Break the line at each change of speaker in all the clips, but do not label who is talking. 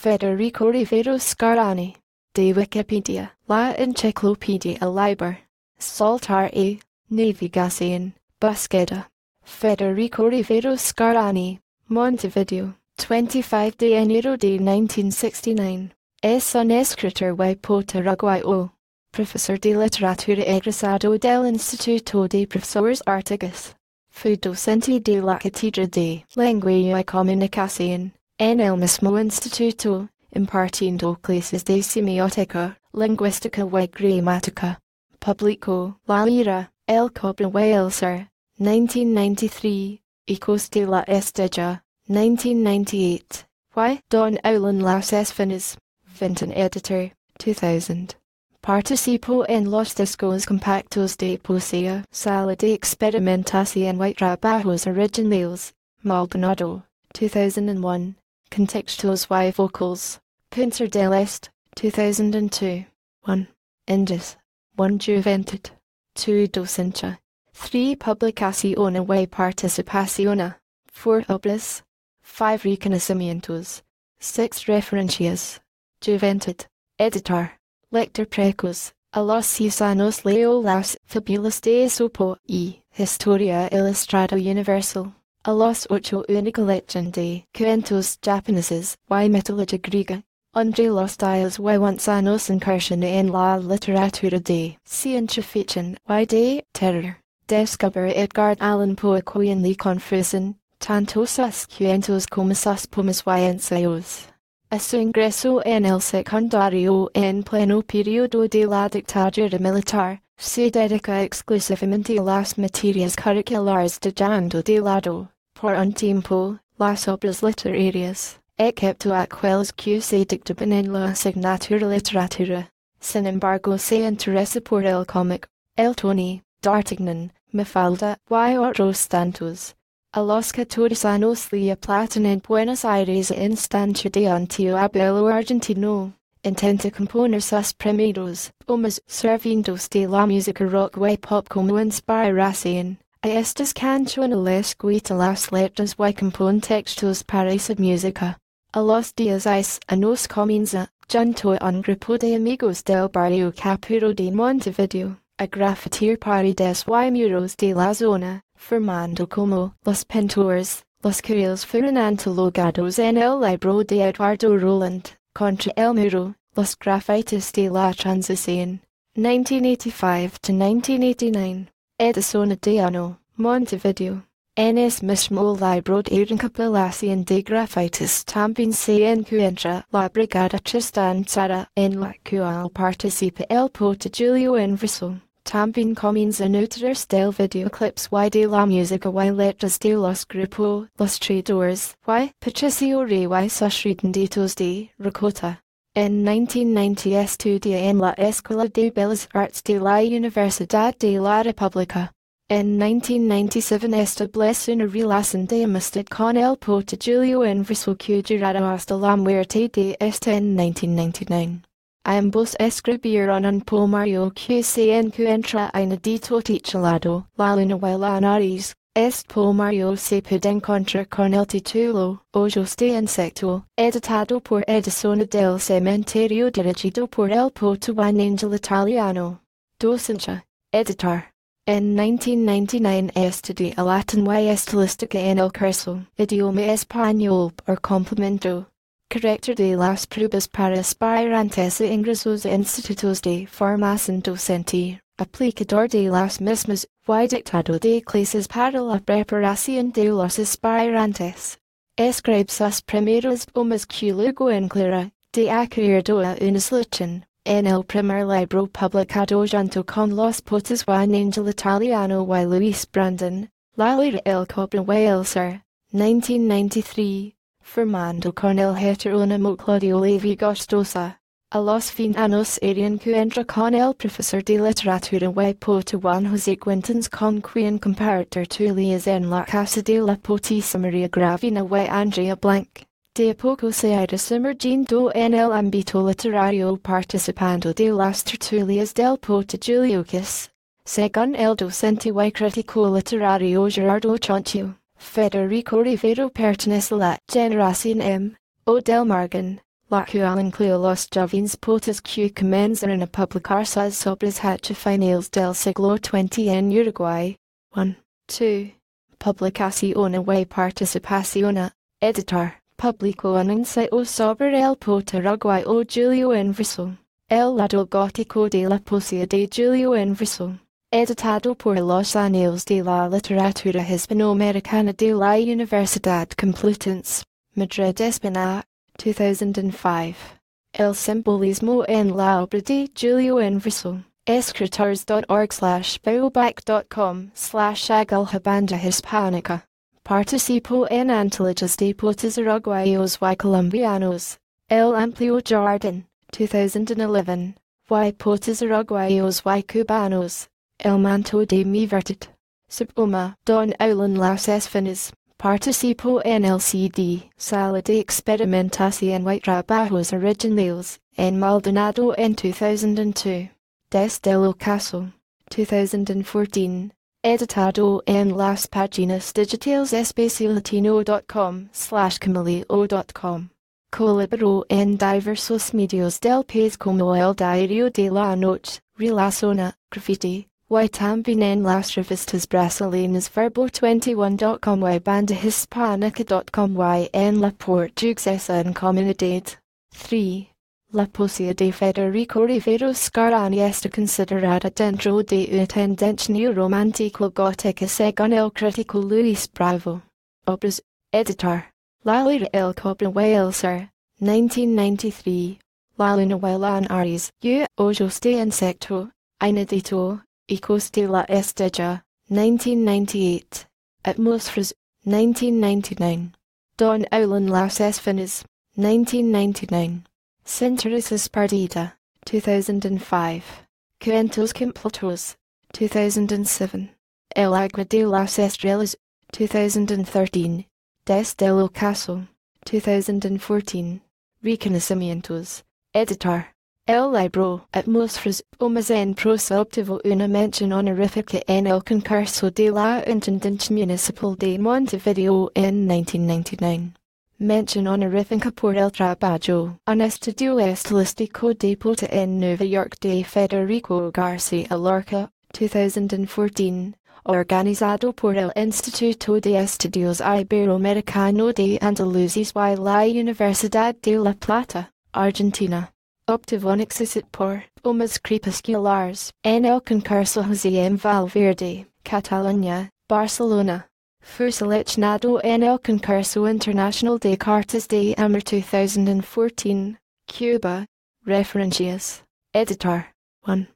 Federico Rivero Scarani. De Wikipedia, La enciclopedia Liber. Saltar e Navigación, Búsqueda. Federico Rivero Scarani, Montevideo, 25 de enero de 1969. Es un escritor y poeta uruguayo. Profesor de Literatura egresado del Instituto de Profesores Artigas. Fue docente de la Cátedra de Lengua y Comunicación, en el mismo instituto, impartiendo clases de semiótica, lingüística y gramática. Publicó La Lira, El Cobre y el Ser, 1993, Ecos de la Estella, 1998. Y Don Aulan Las Esfinas, Vintén Editor, 2000. Participó en los discos compactos de poesía, sala de experimentación y trabajos originales, Maldonado, 2001, Contextuals y Vocals, Punta del Este, 2002, 1. Indus, 1 Juventud, 2 Docencia, 3 Publicación y Participaciona. 4 Obras, 5 Reconocimientos, 6 Referencias, Juventud, Editor. Lector Precos, a los ciudadanos leo las fabulas de Esopo y Historia Ilustrada Universal, a los ocho única legend de cuentos japoneses y mitología griega, entre los styles y avanzanos incursion en la literatura de ciencia ficción y de terror. Descubre Edgar Allan Poe quien le confusen, tanto sus cuentos como sus poemas y ensayos. A su ingreso en el secundario en pleno periodo de la dictadura militar, se dedica exclusivamente a las materias curriculares de dejando de lado, por un tiempo, las obras literarias, excepto aquellas que se dictaban en la asignatura literatura. Sin embargo se interesa por el cómic, el Tony, D'Artagnan, Mafalda y otros tantos. A los catorce años le aplatan en Buenos Aires instancia de abuelo argentino. Intenta componer sus primeros poemas servidos de la música rock y pop como inspiración. A estas canciones guita las letras y compone textos para esa música. A los días años comienza, junto a un grupo de amigos del barrio Capurro de Montevideo, a grafitir paredes y muros de la zona formando como los pintores, los carriles fueron antologados en el libro de Eduardo Roland, contra el muro, los grafitis de la transición, 1985-1989, edición de Ano, Montevideo. En es mismo libro de recopilación de grafitis también se encuentra la brigada chistanzada en la cual participa el poeta Julio Inverso. También comienza nutrir del videoclips y de la música y letras de los grupos Los Traders y Patricio y sus ritmitos de Ricota. En 1990 estudia en la Escuela de Bellas Artes de la Universidad de la República. En 1997 establece una relación de amistad con el poeta Julio Inverso que durará hasta la muerte de este en 1999. Ambos escribieron un poemario que se encuentra inédito titulado La luna y la nariz. Este poemario se puede encontrar con el título Ojos de Insecto, editado por Edición del Cementerio dirigido por el poeta Juan Angel Italiano. Docencia, editor. En 1999 estudié latín y estilística en el curso Idioma Español por complemento. Corrector de las pruebas para aspirantes e ingresos a institutos de formación docente, aplicador de las mismas, y dictado de clases para la preparación de los aspirantes. Escribe sus primeros poemas que luego incluirá, de acuerdo a una solución, en el primer libro publicado junto con los poetas Juan Angel Italiano y Luis Brandon, La Lira el Cobre y el Ser, 1993 formando con el heterónimo Claudio Levi Gostosa. A los fin años se encuentra con el profesor de literatura y poeta Juan José Quintans con quien comparte tertulias en la casa de la poetisa María Gravina y Andrea Blanc. De poco se ha sumergido en el ámbito literario participando de las tertulias del poeta Julio Kiss. Según el docente y crítico literario Gerardo Ciancio. Federico Rivero pertenece la generación M. O del margen, La cual incluye los jovens poetas que comenzaron a publicar sus obras hasta finales del siglo XX en Uruguay. 1. 2. Publicación y participación. Editor. Publicó un ensayo sobre el poeta uruguayo Julio Inverso. El lado gótico de la poesía de Julio Inverso. Editado por los Anales de la Literatura Hispanoamericana de la Universidad Complutense, Madrid, España, 2005. El simbolismo en la obra de Julio Inverso. escritors.org slash bioback.com slash agalhabanda hispánica. Participo en antologías de poetas uruguayos y colombianos. El Amplio Jardín, 2011. Y poetas uruguayos y cubanos. El manto de mi virtud. Subuma, Don Aulan las Esfinas. Participo en el CD, Sala de Experimentación y Trabajos Originales, en Maldonado en 2002. Desde el Ocaso, 2014. Editado en las páginas digitales espaciolatino.com slash camileo.com. Colaboró en diversos medios del país como el Diario de la Noche, Relaciona, Graffiti, y también en las revistas brasileñas Verbo21.com y bandahispánica.com y en la portuguesa en Comunidad. 3. La poesía de Federico Rivero Scarani está considerada dentro de una tendencia neoromántico gótica según el crítico Luis Bravo. Obras, editor. La Lira el Cobra el Ser, 1993. La Luna Wailan Aries, U. Ojos de Insecto, Inedito, Ecos de la Estella, 1998. Atmosferas, 1999. Don Aulan Las Esfinas, 1999. Centuries Perdida, 2005. Cuentos Completos, 2007. El Agua de las Estrellas, 2013. Desde el Ocaso, 2014. Reconocimientos, Editor. El libro Atmosferas Almacén Prosa obtuvo una mención honorífica en el concurso de la Intendencia Municipal de Montevideo en 1999. Mention honorífica por el trabajo un estudio estilístico de Poeta en Nueva York de Federico García Lorca, 2014, organizado por el Instituto de Estudios Iberoamericano de Andalucía y la Universidad de La Plata, Argentina. Un éxito por Umas Crepusculares en el concurso José M. Valverde, Catalunya, Barcelona. Fue seleccionado en el concurso internacional de cartas de amor 2014, Cuba. Referencias. Editor. 1.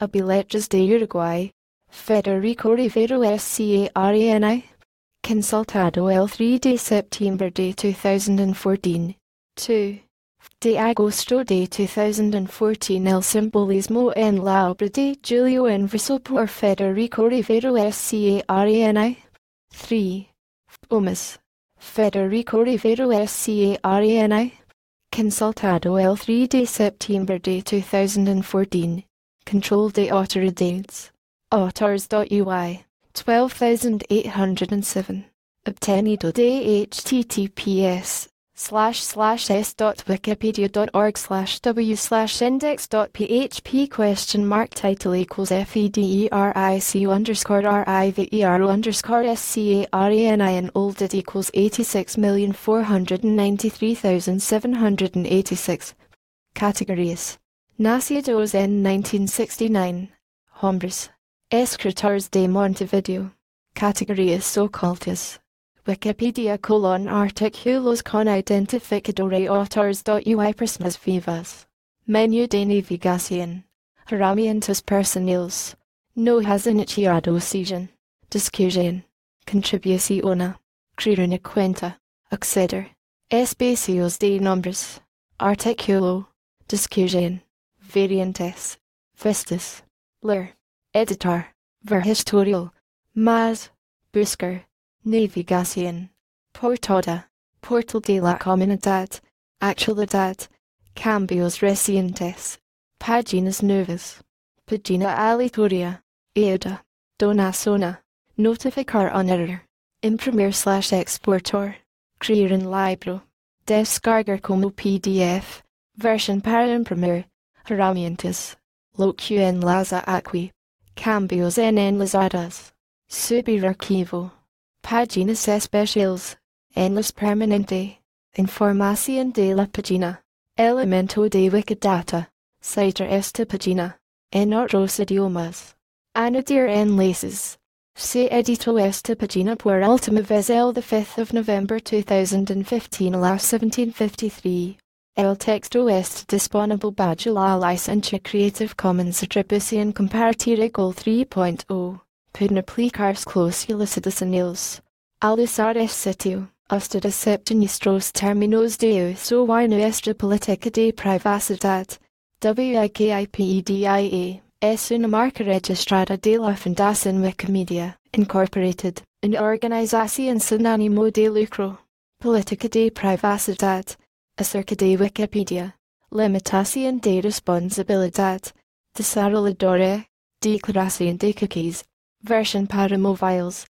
Abiletres de Uruguay. Federico Rivero Scarani. Consultado el 3 de septiembre de 2014. 2. De agosto de 2014 El simbolismo en la obra de Julio Inverso por Federico Rivero Scarani. 3. Umas. Federico Rivero Scarani. Consultado el 3 de septiembre de 2014. Control de autoridades. Authors.ui. 12807. Obtenido de https slash slash s dot wikipedia dot org slash w slash index dot php question mark title equals federic underscore river underscore scarani and olded equals 86,493,786. Categories. Nacidos en 1969. Hombres. Escritores de Montevideo. Categorías ocultas. Wikipedia colon artículos con identificador de autores.ui personas vivas. Menú de navegación. Herramientas personales. No has iniciado sesión. Discusión. Contribución. Crear una cuenta. Acceder. Espacios de nombres. Artículo. Discusión. Variantes. Vistas. Leer. Editor. Ver historial. Más. Buscar. Navegación. Portada. Portal de la Comunidad. Actualidad. Cambios recientes. Páginas nuevas. Página aleatoria. EUDA. Donazona. Notificar on error. Imprimir slash exportor. Crear en libro. descargar como PDF, version para imprimir, herramientas, locu en laza aqui, cambios en enlazadas, subir arquivo, páginas especiales, en permanente, información de la página, elemento de Wikidata, citar esta página, en otros idiomas, añadir enlaces. Se editó esta página por última vez el 5 de November 2015 a las 1753. El texto está disponible bajo la licencia Creative Commons Attribution Compartida Gold 3.0. Pueden aplicarse cláusulas adicionales. Al usar este sitio, usted acepta nuestros términos de uso y nuestra política de privacidad. WIKIPEDIA es una marca registrada de la Fundación Wikimedia, Incorporated, una organización sin ánimo de lucro. Política de privacidad. Acerca de Wikipedia. Limitación de responsabilidad. Desarrolladora. Declaración de cookies. Version para mobiles.